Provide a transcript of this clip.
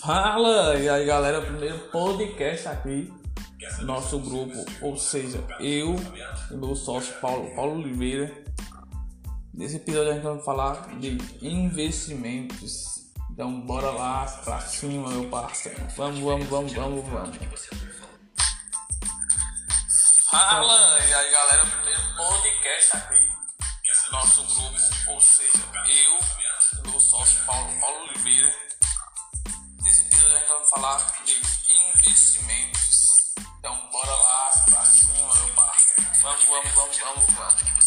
Fala! E aí galera, primeiro podcast aqui nosso grupo, ou seja, eu e meu sócio Paulo, Paulo Oliveira. Nesse episódio a gente vai falar de investimentos. Então bora lá pra cima, meu parceiro. Vamos, vamos, vamos, vamos, vamos. Fala! E aí galera, primeiro podcast aqui nosso grupo, ou seja, eu e meu sócio Paulo, Paulo Oliveira. Falar de investimentos. Então bora lá cima, meu parceiro. Vamos, vamos, vamos, vamos, vamos.